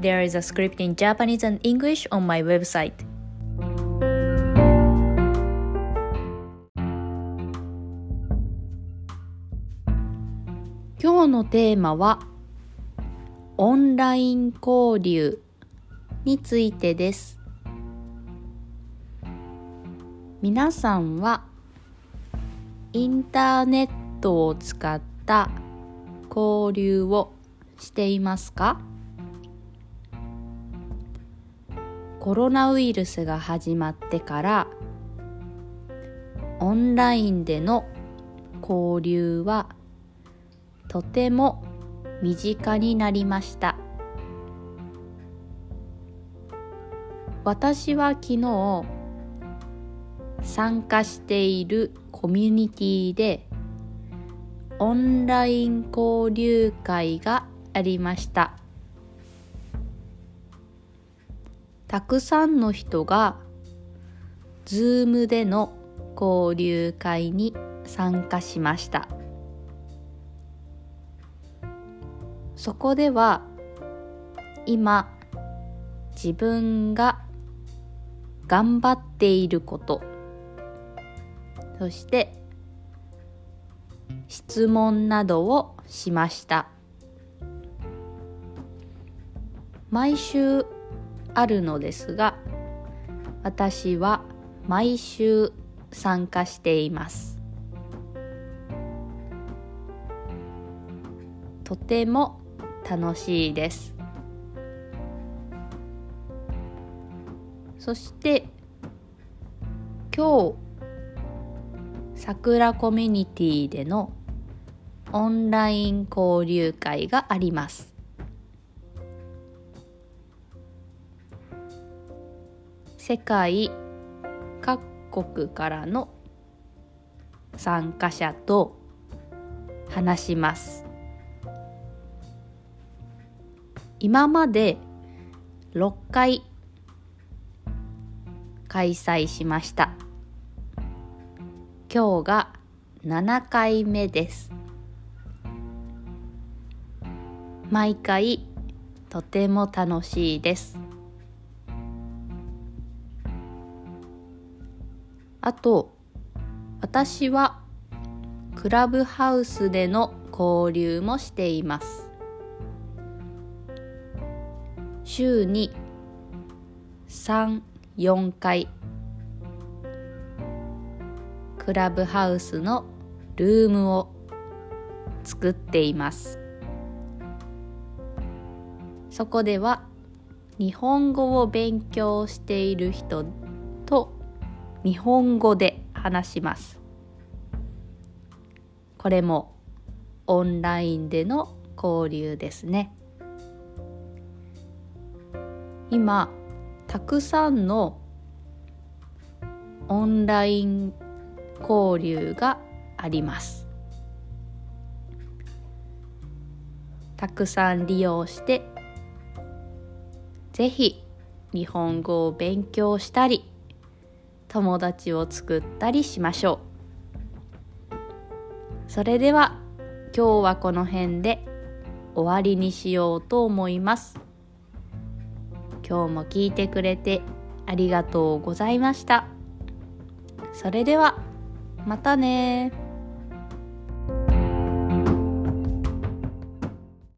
There is a script in Japanese and English on my website. 今日のテーマはオンライン交流についてです皆さんはインターネットを使った交流をしていますかコロナウイルスが始まってからオンラインでの交流はとても身近になりました。私は昨日参加しているコミュニティでオンライン交流会がありました。たくさんの人が Zoom での交流会に参加しました。そこでは今自分が頑張っていることそして質問などをしました。毎週あるのですが私は毎週参加しています。とても楽しいです。そして今日桜コミュニティでのオンライン交流会があります。世界各国からの参加者と話します。今まで6回開催しました。今日が7回目です。毎回とても楽しいです。あと私はクラブハウスでの交流もしています。週に34回クラブハウスのルームを作っています。そこでは日本語を勉強している人と日本語で話します。これもオンラインでの交流ですね。今たくさんのオンライン交流があります。たくさん利用してぜひ日本語を勉強したり友達を作ったりしましょう。それでは今日はこの辺で終わりにしようと思います。今日も聞いてくれてありがとうございました。それではまたね